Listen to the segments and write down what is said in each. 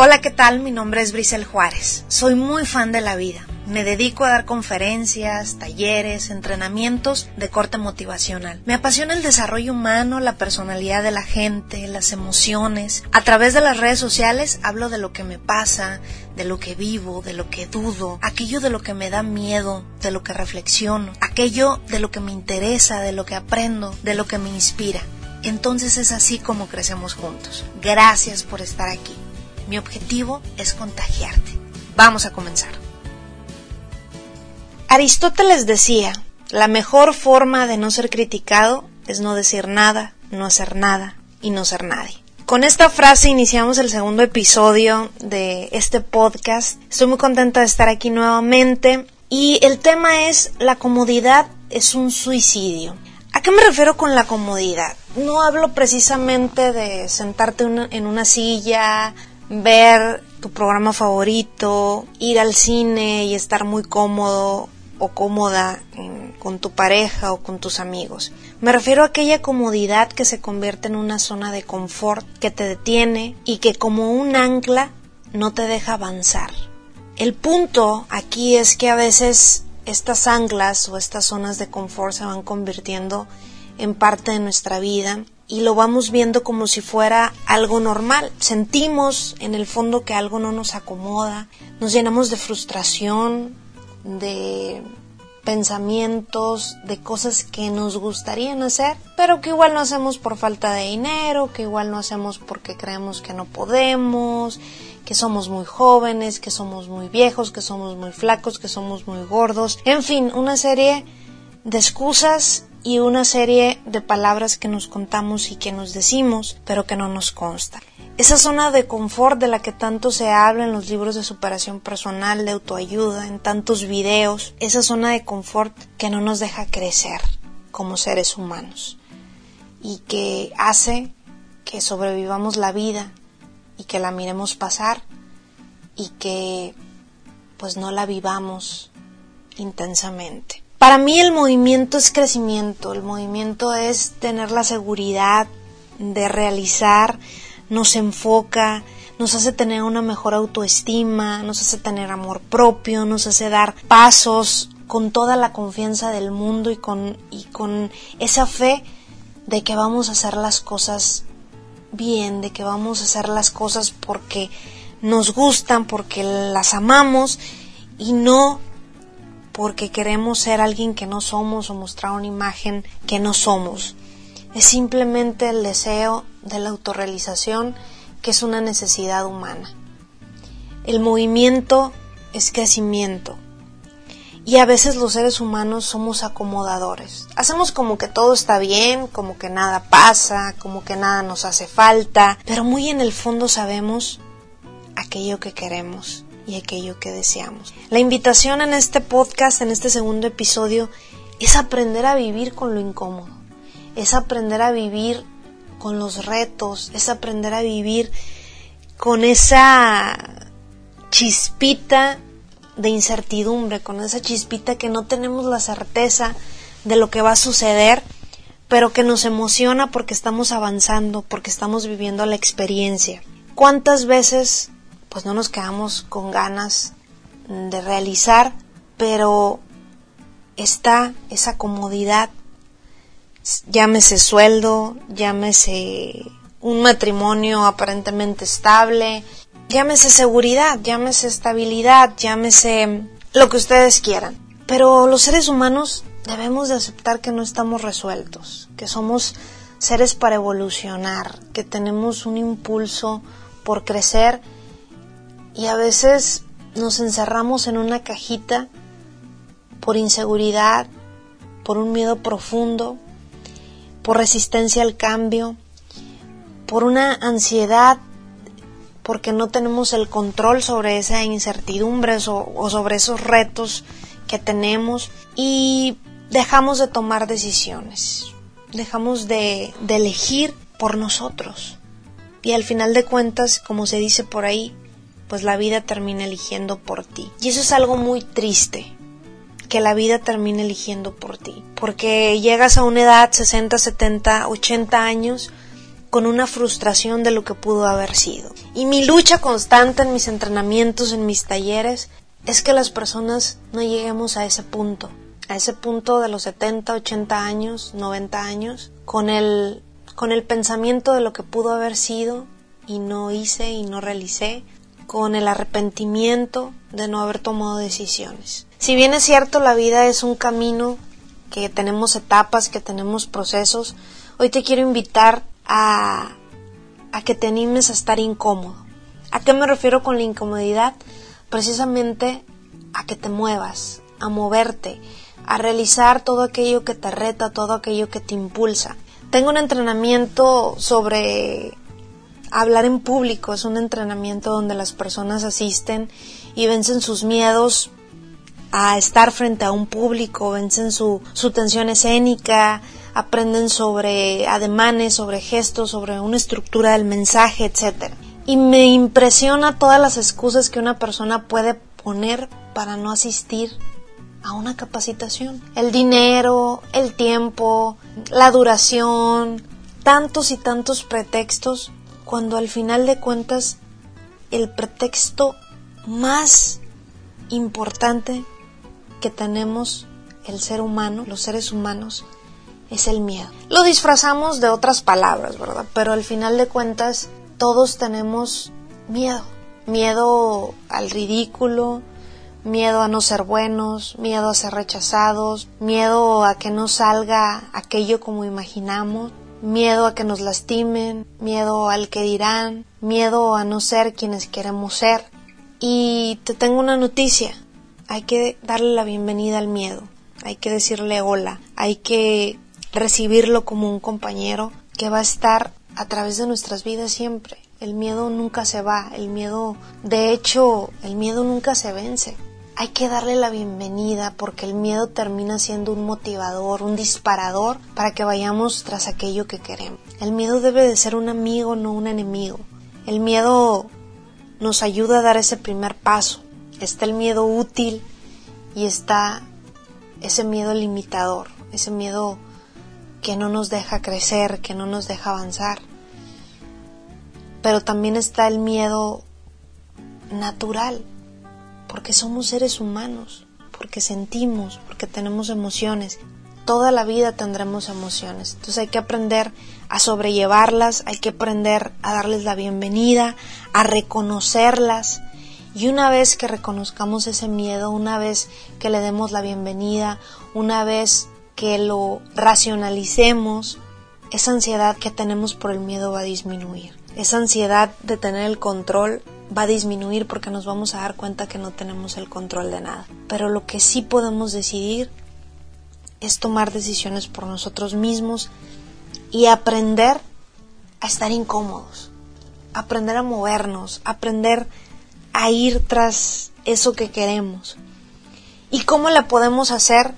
Hola, ¿qué tal? Mi nombre es Brisel Juárez. Soy muy fan de la vida. Me dedico a dar conferencias, talleres, entrenamientos de corte motivacional. Me apasiona el desarrollo humano, la personalidad de la gente, las emociones. A través de las redes sociales hablo de lo que me pasa, de lo que vivo, de lo que dudo, aquello de lo que me da miedo, de lo que reflexiono, aquello de lo que me interesa, de lo que aprendo, de lo que me inspira. Entonces es así como crecemos juntos. Gracias por estar aquí. Mi objetivo es contagiarte. Vamos a comenzar. Aristóteles decía, la mejor forma de no ser criticado es no decir nada, no hacer nada y no ser nadie. Con esta frase iniciamos el segundo episodio de este podcast. Estoy muy contenta de estar aquí nuevamente y el tema es la comodidad es un suicidio. ¿A qué me refiero con la comodidad? No hablo precisamente de sentarte en una silla, ver tu programa favorito, ir al cine y estar muy cómodo o cómoda con tu pareja o con tus amigos. Me refiero a aquella comodidad que se convierte en una zona de confort que te detiene y que como un ancla no te deja avanzar. El punto aquí es que a veces estas anclas o estas zonas de confort se van convirtiendo en parte de nuestra vida y lo vamos viendo como si fuera algo normal. Sentimos en el fondo que algo no nos acomoda, nos llenamos de frustración, de pensamientos, de cosas que nos gustarían hacer, pero que igual no hacemos por falta de dinero, que igual no hacemos porque creemos que no podemos, que somos muy jóvenes, que somos muy viejos, que somos muy flacos, que somos muy gordos, en fin, una serie de excusas y una serie de palabras que nos contamos y que nos decimos, pero que no nos consta. Esa zona de confort de la que tanto se habla en los libros de superación personal, de autoayuda, en tantos videos, esa zona de confort que no nos deja crecer como seres humanos y que hace que sobrevivamos la vida y que la miremos pasar y que pues no la vivamos intensamente. Para mí el movimiento es crecimiento, el movimiento es tener la seguridad de realizar, nos enfoca, nos hace tener una mejor autoestima, nos hace tener amor propio, nos hace dar pasos con toda la confianza del mundo y con, y con esa fe de que vamos a hacer las cosas bien, de que vamos a hacer las cosas porque nos gustan, porque las amamos y no porque queremos ser alguien que no somos o mostrar una imagen que no somos. Es simplemente el deseo de la autorrealización que es una necesidad humana. El movimiento es crecimiento. Y a veces los seres humanos somos acomodadores. Hacemos como que todo está bien, como que nada pasa, como que nada nos hace falta, pero muy en el fondo sabemos aquello que queremos y aquello que deseamos. La invitación en este podcast, en este segundo episodio, es aprender a vivir con lo incómodo, es aprender a vivir con los retos, es aprender a vivir con esa chispita de incertidumbre, con esa chispita que no tenemos la certeza de lo que va a suceder, pero que nos emociona porque estamos avanzando, porque estamos viviendo la experiencia. ¿Cuántas veces pues no nos quedamos con ganas de realizar, pero está esa comodidad, llámese sueldo, llámese un matrimonio aparentemente estable, llámese seguridad, llámese estabilidad, llámese lo que ustedes quieran. Pero los seres humanos debemos de aceptar que no estamos resueltos, que somos seres para evolucionar, que tenemos un impulso por crecer y a veces nos encerramos en una cajita por inseguridad, por un miedo profundo, por resistencia al cambio, por una ansiedad porque no tenemos el control sobre esa incertidumbre o, sobre esos retos que tenemos y dejamos de tomar decisiones, dejamos de, de elegir por nosotros. Y al final de cuentas, como se dice por ahí, pues la vida termina eligiendo por ti. Y eso es algo muy triste, que la vida termine eligiendo por ti. Porque llegas a una edad 60, 70, 80 años con una frustración de lo que pudo haber sido. Y mi lucha constante en mis entrenamientos, en mis talleres, es que las personas no lleguemos a ese punto, a ese punto de los 70, 80 años, 90 años, con el, con el pensamiento de lo que pudo haber sido y no hice y no realicé, con el arrepentimiento de no haber tomado decisiones. Si bien es cierto, la vida es un camino que tenemos etapas, que tenemos procesos, hoy te quiero invitar a, a que te animes a estar incómodo. ¿A qué me refiero con la incomodidad? Precisamente a que te muevas, a moverte, a realizar todo aquello que te reta, todo aquello que te impulsa. Tengo un entrenamiento sobre hablar en público, es un entrenamiento donde las personas asisten y vencen sus miedos a estar frente a un público, vencen su, su tensión escénica, aprenden sobre ademanes, sobre gestos, sobre una estructura del mensaje, etc. Y me impresiona todas las excusas que una persona puede poner para no asistir a una capacitación. El dinero, el tiempo, la duración, tantos y tantos pretextos, cuando al final de cuentas el pretexto más importante que tenemos el ser humano, los seres humanos, es el miedo. Lo disfrazamos de otras palabras, ¿verdad? Pero al final de cuentas todos tenemos miedo. Miedo al ridículo, miedo a no ser buenos, miedo a ser rechazados, miedo a que no salga aquello como imaginamos, miedo a que nos lastimen, miedo al que dirán, miedo a no ser quienes queremos ser. Y te tengo una noticia, hay que darle la bienvenida al miedo, hay que decirle hola, hay que recibirlo como un compañero que va a estar a través de nuestras vidas siempre. El miedo nunca se va, el miedo, de hecho, el miedo nunca se vence. Hay que darle la bienvenida porque el miedo termina siendo un motivador, un disparador para que vayamos tras aquello que queremos. El miedo debe de ser un amigo, no un enemigo. El miedo nos ayuda a dar ese primer paso. Está el miedo útil y está ese miedo limitador, ese miedo que no nos deja crecer, que no nos deja avanzar. Pero también está el miedo natural, porque somos seres humanos, porque sentimos, porque tenemos emociones. Toda la vida tendremos emociones. Entonces hay que aprender a sobrellevarlas, hay que aprender a darles la bienvenida, a reconocerlas. Y una vez que reconozcamos ese miedo, una vez que le demos la bienvenida, una vez que lo racionalicemos, esa ansiedad que tenemos por el miedo va a disminuir. Esa ansiedad de tener el control va a disminuir porque nos vamos a dar cuenta que no tenemos el control de nada. Pero lo que sí podemos decidir es tomar decisiones por nosotros mismos y aprender a estar incómodos, aprender a movernos, aprender a ir tras eso que queremos. ¿Y cómo la podemos hacer?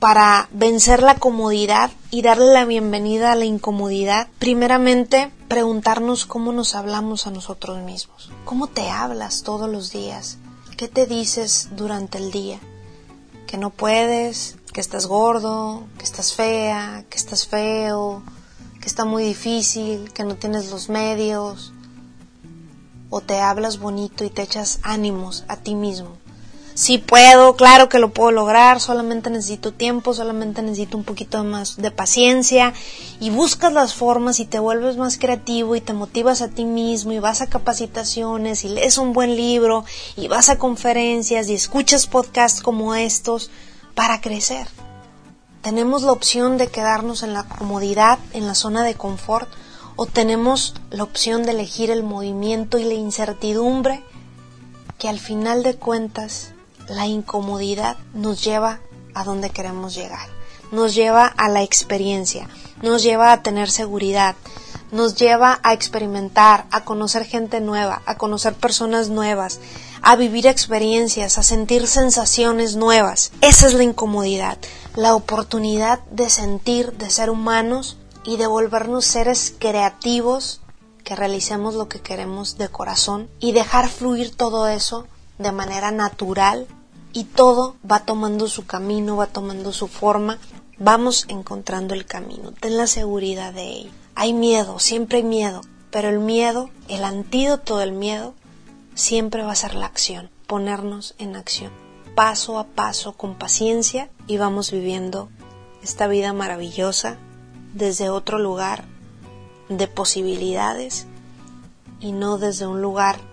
para vencer la comodidad y darle la bienvenida a la incomodidad, primeramente preguntarnos cómo nos hablamos a nosotros mismos. ¿Cómo te hablas todos los días? ¿Qué te dices durante el día? Que no puedes, que estás gordo, que estás fea, que estás feo, que está muy difícil, que no tienes los medios. O te hablas bonito y te echas ánimos a ti mismo si puedo, claro que lo puedo lograr, solamente necesito tiempo, solamente necesito un poquito más de paciencia y buscas las formas y te vuelves más creativo y te motivas a ti mismo y vas a capacitaciones y lees un buen libro y vas a conferencias y escuchas podcasts como estos para crecer. Tenemos la opción de quedarnos en la comodidad, en la zona de confort, o tenemos la opción de elegir el movimiento y la incertidumbre que al final de cuentas la incomodidad nos lleva a donde queremos llegar, nos lleva a la experiencia, nos lleva a tener seguridad, nos lleva a experimentar, a conocer gente nueva, a conocer personas nuevas, a vivir experiencias, a sentir sensaciones nuevas. Esa es la incomodidad, la oportunidad de sentir, de ser humanos y de volvernos seres creativos que realicemos lo que queremos de corazón y dejar fluir todo eso de manera natural y todo va tomando su camino, va tomando su forma, vamos encontrando el camino, ten la seguridad de ello. Hay miedo, siempre hay miedo, pero el miedo, el antídoto del miedo, siempre va a ser la acción, ponernos en acción, paso a paso, con paciencia, y vamos viviendo esta vida maravillosa desde otro lugar de posibilidades y no desde un lugar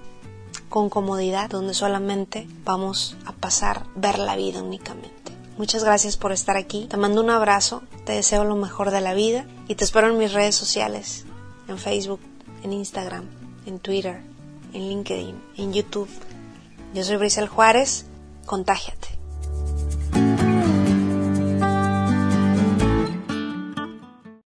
con comodidad donde solamente vamos a pasar ver la vida únicamente. Muchas gracias por estar aquí. Te mando un abrazo, te deseo lo mejor de la vida y te espero en mis redes sociales, en Facebook, en Instagram, en Twitter, en LinkedIn, en YouTube. Yo soy Brisel Juárez, contágiate.